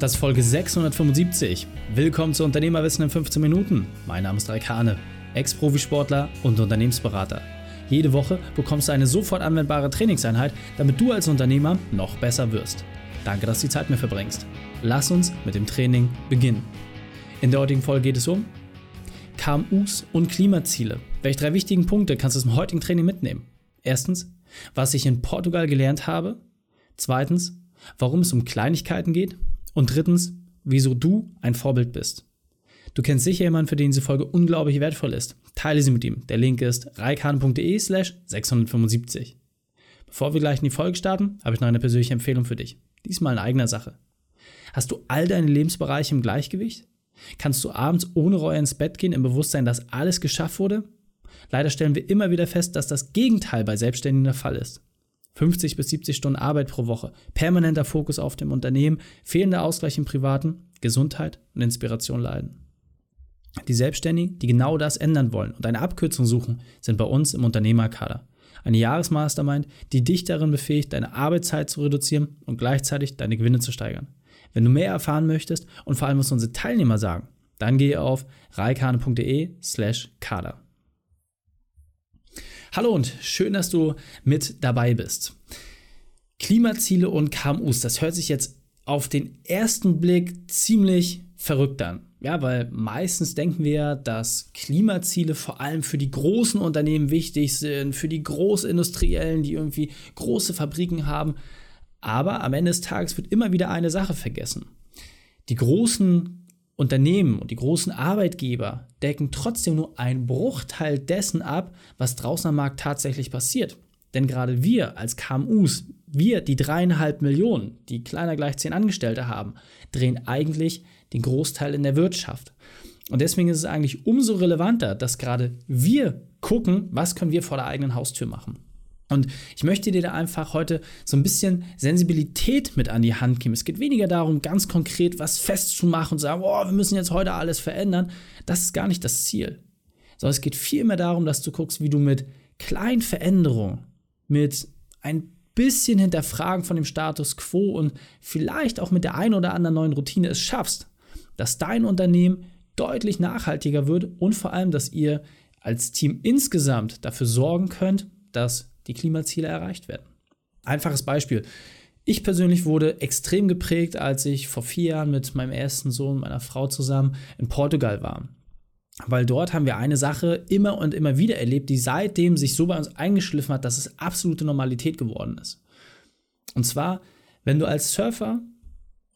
Das ist Folge 675. Willkommen zu Unternehmerwissen in 15 Minuten. Mein Name ist Raikane, Ex-Profisportler und Unternehmensberater. Jede Woche bekommst du eine sofort anwendbare Trainingseinheit, damit du als Unternehmer noch besser wirst. Danke, dass du die Zeit mir verbringst. Lass uns mit dem Training beginnen. In der heutigen Folge geht es um KMUs und Klimaziele. Welche drei wichtigen Punkte kannst du dem heutigen Training mitnehmen? Erstens, was ich in Portugal gelernt habe. Zweitens, warum es um Kleinigkeiten geht. Und drittens, wieso du ein Vorbild bist. Du kennst sicher jemanden, für den diese Folge unglaublich wertvoll ist. Teile sie mit ihm. Der Link ist reikane.de slash 675. Bevor wir gleich in die Folge starten, habe ich noch eine persönliche Empfehlung für dich. Diesmal in eigener Sache. Hast du all deine Lebensbereiche im Gleichgewicht? Kannst du abends ohne Reue ins Bett gehen im Bewusstsein, dass alles geschafft wurde? Leider stellen wir immer wieder fest, dass das Gegenteil bei Selbstständigen der Fall ist. 50 bis 70 Stunden Arbeit pro Woche, permanenter Fokus auf dem Unternehmen, fehlender Ausgleich im Privaten, Gesundheit und Inspiration leiden. Die Selbstständigen, die genau das ändern wollen und eine Abkürzung suchen, sind bei uns im Unternehmerkader. Eine Jahresmastermind, die dich darin befähigt, deine Arbeitszeit zu reduzieren und gleichzeitig deine Gewinne zu steigern. Wenn du mehr erfahren möchtest und vor allem, was unsere Teilnehmer sagen, dann gehe auf reikane.de slash kader. Hallo und schön, dass du mit dabei bist. Klimaziele und KMUs, das hört sich jetzt auf den ersten Blick ziemlich verrückt an. Ja, weil meistens denken wir, dass Klimaziele vor allem für die großen Unternehmen wichtig sind, für die Großindustriellen, die irgendwie große Fabriken haben. Aber am Ende des Tages wird immer wieder eine Sache vergessen. Die großen Unternehmen und die großen Arbeitgeber decken trotzdem nur einen Bruchteil dessen ab, was draußen am Markt tatsächlich passiert. Denn gerade wir als KMUs, wir, die dreieinhalb Millionen, die kleiner gleich zehn Angestellte haben, drehen eigentlich den Großteil in der Wirtschaft. Und deswegen ist es eigentlich umso relevanter, dass gerade wir gucken, was können wir vor der eigenen Haustür machen. Und ich möchte dir da einfach heute so ein bisschen Sensibilität mit an die Hand geben. Es geht weniger darum, ganz konkret was festzumachen und zu sagen, oh, wir müssen jetzt heute alles verändern. Das ist gar nicht das Ziel. Sondern es geht vielmehr darum, dass du guckst, wie du mit kleinen Veränderungen, mit ein bisschen Hinterfragen von dem Status quo und vielleicht auch mit der ein oder anderen neuen Routine es schaffst, dass dein Unternehmen deutlich nachhaltiger wird und vor allem, dass ihr als Team insgesamt dafür sorgen könnt, dass die Klimaziele erreicht werden. Einfaches Beispiel. Ich persönlich wurde extrem geprägt, als ich vor vier Jahren mit meinem ersten Sohn, meiner Frau zusammen in Portugal war. Weil dort haben wir eine Sache immer und immer wieder erlebt, die seitdem sich so bei uns eingeschliffen hat, dass es absolute Normalität geworden ist. Und zwar, wenn du als Surfer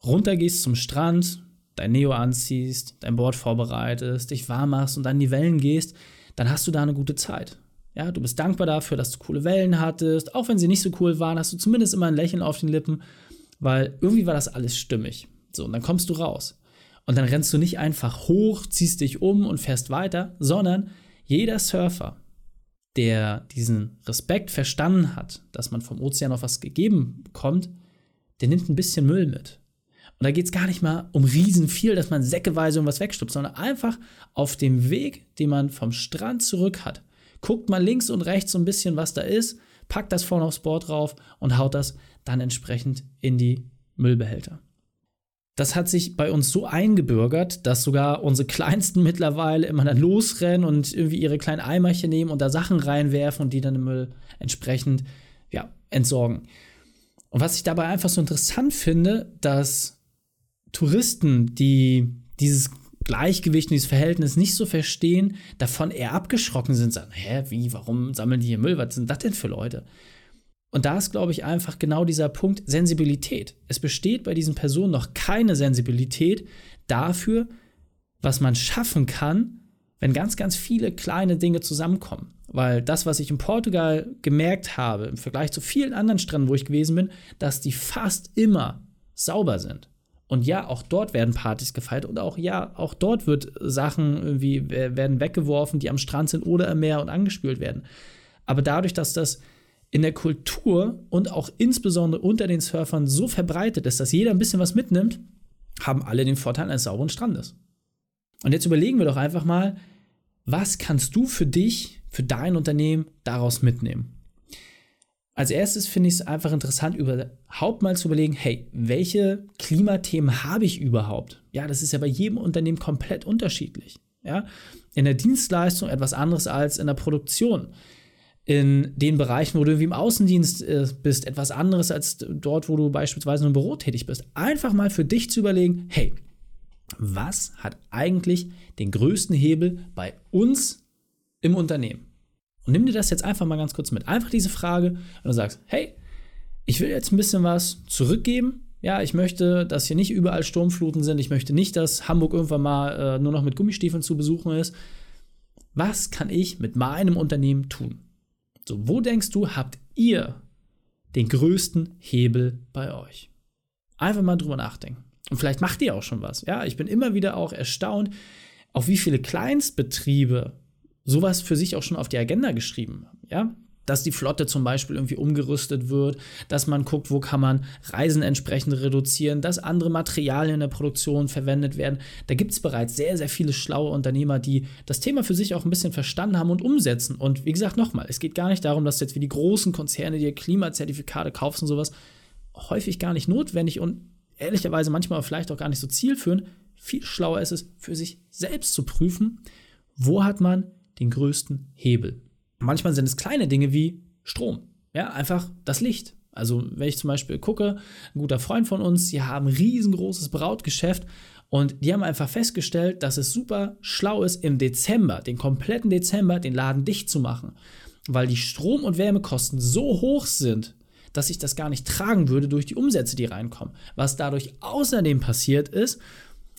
runtergehst zum Strand, dein Neo anziehst, dein Board vorbereitest, dich warm machst und dann in die Wellen gehst, dann hast du da eine gute Zeit. Ja, du bist dankbar dafür, dass du coole Wellen hattest. Auch wenn sie nicht so cool waren, hast du zumindest immer ein Lächeln auf den Lippen, weil irgendwie war das alles stimmig. So, und dann kommst du raus. Und dann rennst du nicht einfach hoch, ziehst dich um und fährst weiter, sondern jeder Surfer, der diesen Respekt verstanden hat, dass man vom Ozean auf was gegeben bekommt, der nimmt ein bisschen Müll mit. Und da geht es gar nicht mal um riesen viel, dass man säckeweise irgendwas wegstupst, sondern einfach auf dem Weg, den man vom Strand zurück hat, guckt mal links und rechts so ein bisschen, was da ist, packt das vorne aufs Board drauf und haut das dann entsprechend in die Müllbehälter. Das hat sich bei uns so eingebürgert, dass sogar unsere Kleinsten mittlerweile immer dann losrennen und irgendwie ihre kleinen Eimerchen nehmen und da Sachen reinwerfen und die dann im Müll entsprechend ja, entsorgen. Und was ich dabei einfach so interessant finde, dass Touristen, die dieses Gleichgewicht und dieses Verhältnis nicht so verstehen, davon eher abgeschrocken sind, sagen, hä, wie, warum sammeln die hier Müll? Was sind das denn für Leute? Und da ist, glaube ich, einfach genau dieser Punkt Sensibilität. Es besteht bei diesen Personen noch keine Sensibilität dafür, was man schaffen kann, wenn ganz, ganz viele kleine Dinge zusammenkommen. Weil das, was ich in Portugal gemerkt habe, im Vergleich zu vielen anderen Stränden, wo ich gewesen bin, dass die fast immer sauber sind. Und ja, auch dort werden Partys gefeiert und auch ja, auch dort wird Sachen irgendwie werden weggeworfen, die am Strand sind oder im Meer und angespült werden. Aber dadurch, dass das in der Kultur und auch insbesondere unter den Surfern so verbreitet ist, dass jeder ein bisschen was mitnimmt, haben alle den Vorteil eines sauberen Strandes. Und jetzt überlegen wir doch einfach mal, was kannst du für dich, für dein Unternehmen daraus mitnehmen? Als erstes finde ich es einfach interessant, überhaupt mal zu überlegen, hey, welche Klimathemen habe ich überhaupt? Ja, das ist ja bei jedem Unternehmen komplett unterschiedlich. Ja, in der Dienstleistung etwas anderes als in der Produktion. In den Bereichen, wo du irgendwie im Außendienst äh, bist, etwas anderes als dort, wo du beispielsweise im Büro tätig bist. Einfach mal für dich zu überlegen, hey, was hat eigentlich den größten Hebel bei uns im Unternehmen? Und nimm dir das jetzt einfach mal ganz kurz mit. Einfach diese Frage und du sagst, hey, ich will jetzt ein bisschen was zurückgeben. Ja, ich möchte, dass hier nicht überall Sturmfluten sind. Ich möchte nicht, dass Hamburg irgendwann mal äh, nur noch mit Gummistiefeln zu besuchen ist. Was kann ich mit meinem Unternehmen tun? So, wo denkst du, habt ihr den größten Hebel bei euch? Einfach mal drüber nachdenken. Und vielleicht macht ihr auch schon was. Ja, ich bin immer wieder auch erstaunt, auf wie viele Kleinstbetriebe sowas für sich auch schon auf die Agenda geschrieben. Ja, dass die Flotte zum Beispiel irgendwie umgerüstet wird, dass man guckt, wo kann man Reisen entsprechend reduzieren, dass andere Materialien in der Produktion verwendet werden. Da gibt es bereits sehr, sehr viele schlaue Unternehmer, die das Thema für sich auch ein bisschen verstanden haben und umsetzen. Und wie gesagt, nochmal, es geht gar nicht darum, dass jetzt wie die großen Konzerne dir Klimazertifikate kaufst und sowas. Häufig gar nicht notwendig und ehrlicherweise manchmal vielleicht auch gar nicht so zielführend. Viel schlauer ist es, für sich selbst zu prüfen, wo hat man den größten Hebel. Manchmal sind es kleine Dinge wie Strom. Ja, einfach das Licht. Also, wenn ich zum Beispiel gucke, ein guter Freund von uns, die haben ein riesengroßes Brautgeschäft und die haben einfach festgestellt, dass es super schlau ist, im Dezember, den kompletten Dezember, den Laden dicht zu machen. Weil die Strom- und Wärmekosten so hoch sind, dass ich das gar nicht tragen würde durch die Umsätze, die reinkommen. Was dadurch außerdem passiert ist,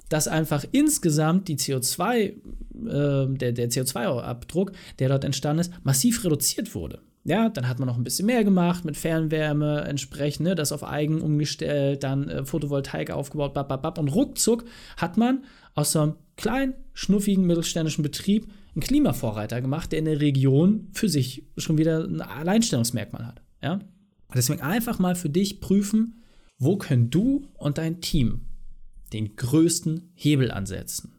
dass einfach insgesamt die CO2, äh, der, der CO2-Abdruck, der dort entstanden ist, massiv reduziert wurde. Ja, dann hat man noch ein bisschen mehr gemacht mit Fernwärme entsprechend, ne, das auf Eigen umgestellt, dann äh, Photovoltaik aufgebaut, bap, bap, bap, und ruckzuck hat man aus so einem kleinen, schnuffigen mittelständischen Betrieb einen Klimavorreiter gemacht, der in der Region für sich schon wieder ein Alleinstellungsmerkmal hat. Ja? Deswegen einfach mal für dich prüfen, wo können du und dein Team den größten Hebel ansetzen.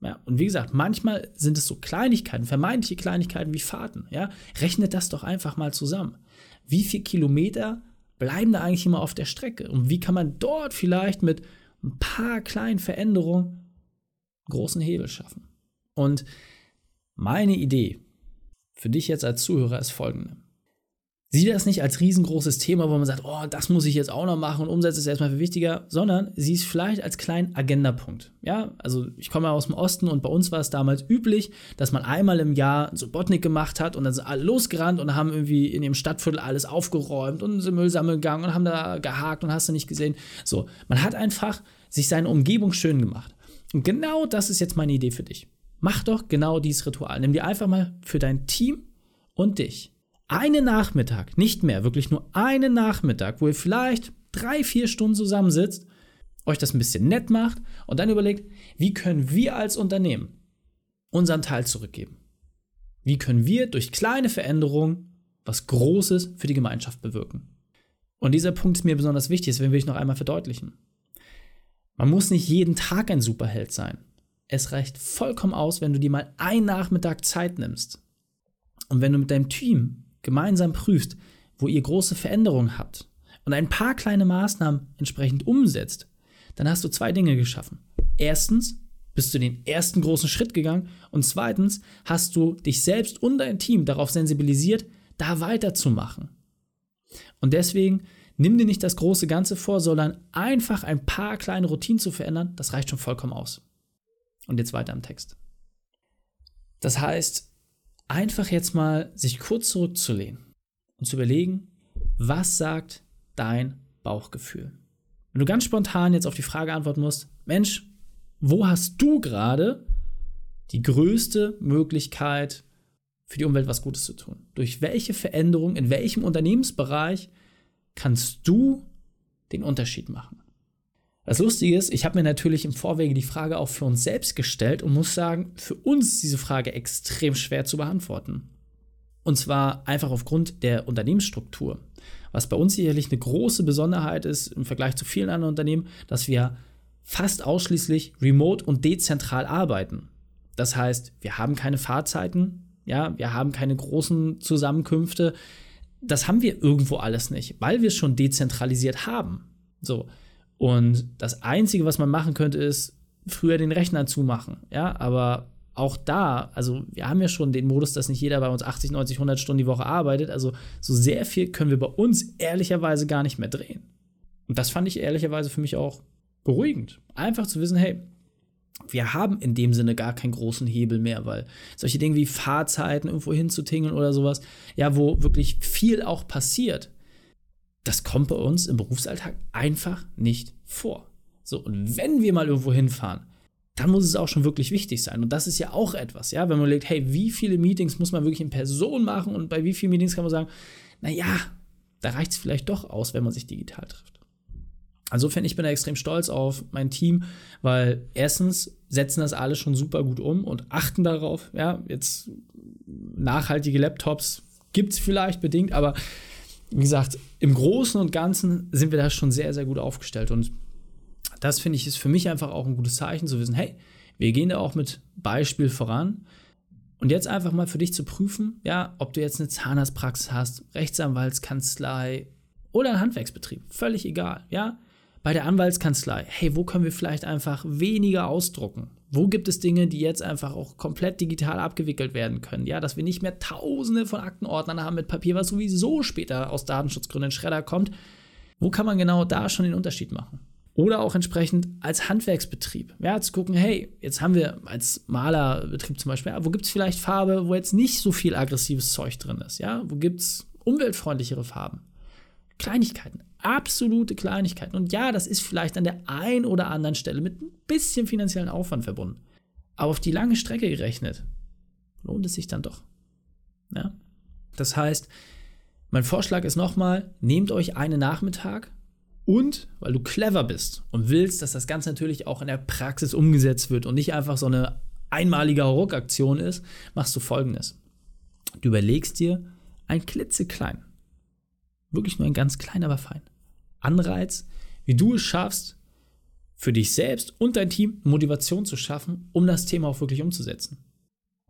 Ja, und wie gesagt, manchmal sind es so Kleinigkeiten, vermeintliche Kleinigkeiten wie Fahrten. Ja, rechnet das doch einfach mal zusammen. Wie viele Kilometer bleiben da eigentlich immer auf der Strecke? Und wie kann man dort vielleicht mit ein paar kleinen Veränderungen großen Hebel schaffen? Und meine Idee für dich jetzt als Zuhörer ist folgende. Sieh das nicht als riesengroßes Thema, wo man sagt, oh, das muss ich jetzt auch noch machen und umsetzen ist erstmal viel wichtiger, sondern sieh es vielleicht als kleinen Agendapunkt. Ja, also ich komme ja aus dem Osten und bei uns war es damals üblich, dass man einmal im Jahr so Botnik gemacht hat und dann sind alle losgerannt und haben irgendwie in dem Stadtviertel alles aufgeräumt und sind Müll sammeln gegangen und haben da gehakt und hast du nicht gesehen. So, man hat einfach sich seine Umgebung schön gemacht. Und genau das ist jetzt meine Idee für dich. Mach doch genau dieses Ritual. Nimm dir einfach mal für dein Team und dich einen Nachmittag, nicht mehr, wirklich nur einen Nachmittag, wo ihr vielleicht drei, vier Stunden zusammensitzt, euch das ein bisschen nett macht und dann überlegt, wie können wir als Unternehmen unseren Teil zurückgeben? Wie können wir durch kleine Veränderungen was Großes für die Gemeinschaft bewirken? Und dieser Punkt ist mir besonders wichtig, deswegen will ich noch einmal verdeutlichen. Man muss nicht jeden Tag ein Superheld sein. Es reicht vollkommen aus, wenn du dir mal einen Nachmittag Zeit nimmst. Und wenn du mit deinem Team gemeinsam prüft, wo ihr große Veränderungen habt und ein paar kleine Maßnahmen entsprechend umsetzt, dann hast du zwei Dinge geschaffen. Erstens bist du den ersten großen Schritt gegangen und zweitens hast du dich selbst und dein Team darauf sensibilisiert, da weiterzumachen. Und deswegen nimm dir nicht das große Ganze vor, sondern einfach ein paar kleine Routinen zu verändern, das reicht schon vollkommen aus. Und jetzt weiter im Text. Das heißt, einfach jetzt mal sich kurz zurückzulehnen und zu überlegen, was sagt dein Bauchgefühl? Wenn du ganz spontan jetzt auf die Frage antworten musst, Mensch, wo hast du gerade die größte Möglichkeit für die Umwelt was Gutes zu tun? Durch welche Veränderung, in welchem Unternehmensbereich kannst du den Unterschied machen? Das Lustige ist, ich habe mir natürlich im Vorwege die Frage auch für uns selbst gestellt und muss sagen, für uns ist diese Frage extrem schwer zu beantworten. Und zwar einfach aufgrund der Unternehmensstruktur. Was bei uns sicherlich eine große Besonderheit ist im Vergleich zu vielen anderen Unternehmen, dass wir fast ausschließlich remote und dezentral arbeiten. Das heißt, wir haben keine Fahrzeiten, ja, wir haben keine großen Zusammenkünfte. das haben wir irgendwo alles nicht, weil wir es schon dezentralisiert haben. So. Und das Einzige, was man machen könnte, ist früher den Rechner zumachen. Ja, aber auch da, also wir haben ja schon den Modus, dass nicht jeder bei uns 80, 90, 100 Stunden die Woche arbeitet. Also so sehr viel können wir bei uns ehrlicherweise gar nicht mehr drehen. Und das fand ich ehrlicherweise für mich auch beruhigend. Einfach zu wissen, hey, wir haben in dem Sinne gar keinen großen Hebel mehr, weil solche Dinge wie Fahrzeiten irgendwo hinzutingeln oder sowas, ja, wo wirklich viel auch passiert, das kommt bei uns im Berufsalltag einfach nicht vor. So, und wenn wir mal irgendwo hinfahren, dann muss es auch schon wirklich wichtig sein. Und das ist ja auch etwas, ja, wenn man überlegt, hey, wie viele Meetings muss man wirklich in Person machen und bei wie vielen Meetings kann man sagen, naja, da reicht es vielleicht doch aus, wenn man sich digital trifft. Insofern, ich bin da extrem stolz auf mein Team, weil erstens setzen das alle schon super gut um und achten darauf. Ja, jetzt nachhaltige Laptops gibt es vielleicht bedingt, aber wie gesagt, im Großen und Ganzen sind wir da schon sehr, sehr gut aufgestellt. Und das finde ich ist für mich einfach auch ein gutes Zeichen zu wissen, hey, wir gehen da auch mit Beispiel voran. Und jetzt einfach mal für dich zu prüfen, ja, ob du jetzt eine Zahnarztpraxis hast, Rechtsanwaltskanzlei oder einen Handwerksbetrieb, völlig egal, ja bei der Anwaltskanzlei, hey, wo können wir vielleicht einfach weniger ausdrucken? Wo gibt es Dinge, die jetzt einfach auch komplett digital abgewickelt werden können? Ja, dass wir nicht mehr tausende von Aktenordnern haben mit Papier, was sowieso später aus Datenschutzgründen in Schredder kommt. Wo kann man genau da schon den Unterschied machen? Oder auch entsprechend als Handwerksbetrieb. Ja, zu gucken, hey, jetzt haben wir als Malerbetrieb zum Beispiel, wo gibt es vielleicht Farbe, wo jetzt nicht so viel aggressives Zeug drin ist? Ja, wo gibt es umweltfreundlichere Farben? Kleinigkeiten absolute Kleinigkeiten. Und ja, das ist vielleicht an der einen oder anderen Stelle mit ein bisschen finanziellen Aufwand verbunden. Aber auf die lange Strecke gerechnet, lohnt es sich dann doch. Ja? Das heißt, mein Vorschlag ist nochmal, nehmt euch einen Nachmittag und, weil du clever bist und willst, dass das Ganze natürlich auch in der Praxis umgesetzt wird und nicht einfach so eine einmalige Ruckaktion ist, machst du folgendes. Du überlegst dir ein klitzeklein, wirklich nur ein ganz klein, aber fein, Anreiz, wie du es schaffst, für dich selbst und dein Team Motivation zu schaffen, um das Thema auch wirklich umzusetzen.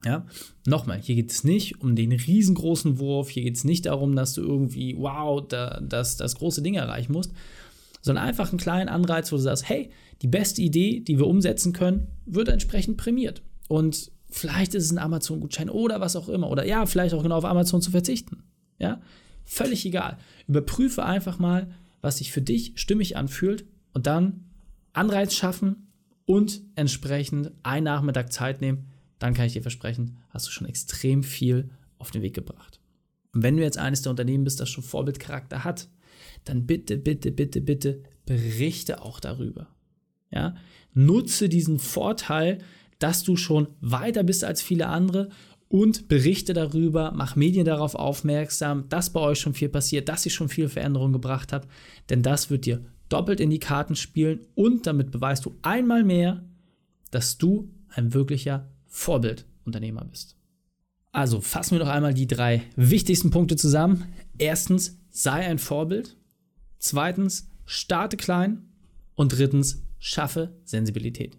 Ja, nochmal, hier geht es nicht um den riesengroßen Wurf, hier geht es nicht darum, dass du irgendwie, wow, da, das, das große Ding erreichen musst, sondern einfach einen kleinen Anreiz, wo du sagst, hey, die beste Idee, die wir umsetzen können, wird entsprechend prämiert. Und vielleicht ist es ein Amazon-Gutschein oder was auch immer. Oder ja, vielleicht auch genau auf Amazon zu verzichten. Ja, völlig egal. Überprüfe einfach mal, was sich für dich stimmig anfühlt und dann Anreiz schaffen und entsprechend einen Nachmittag Zeit nehmen, dann kann ich dir versprechen, hast du schon extrem viel auf den Weg gebracht. Und wenn du jetzt eines der Unternehmen bist, das schon Vorbildcharakter hat, dann bitte, bitte, bitte, bitte berichte auch darüber. Ja? Nutze diesen Vorteil, dass du schon weiter bist als viele andere und berichte darüber, mach Medien darauf aufmerksam, dass bei euch schon viel passiert, dass ich schon viel Veränderung gebracht habe, denn das wird dir doppelt in die Karten spielen und damit beweist du einmal mehr, dass du ein wirklicher Vorbildunternehmer bist. Also fassen wir noch einmal die drei wichtigsten Punkte zusammen. Erstens, sei ein Vorbild. Zweitens, starte klein. Und drittens, schaffe Sensibilität.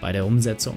bei der Umsetzung.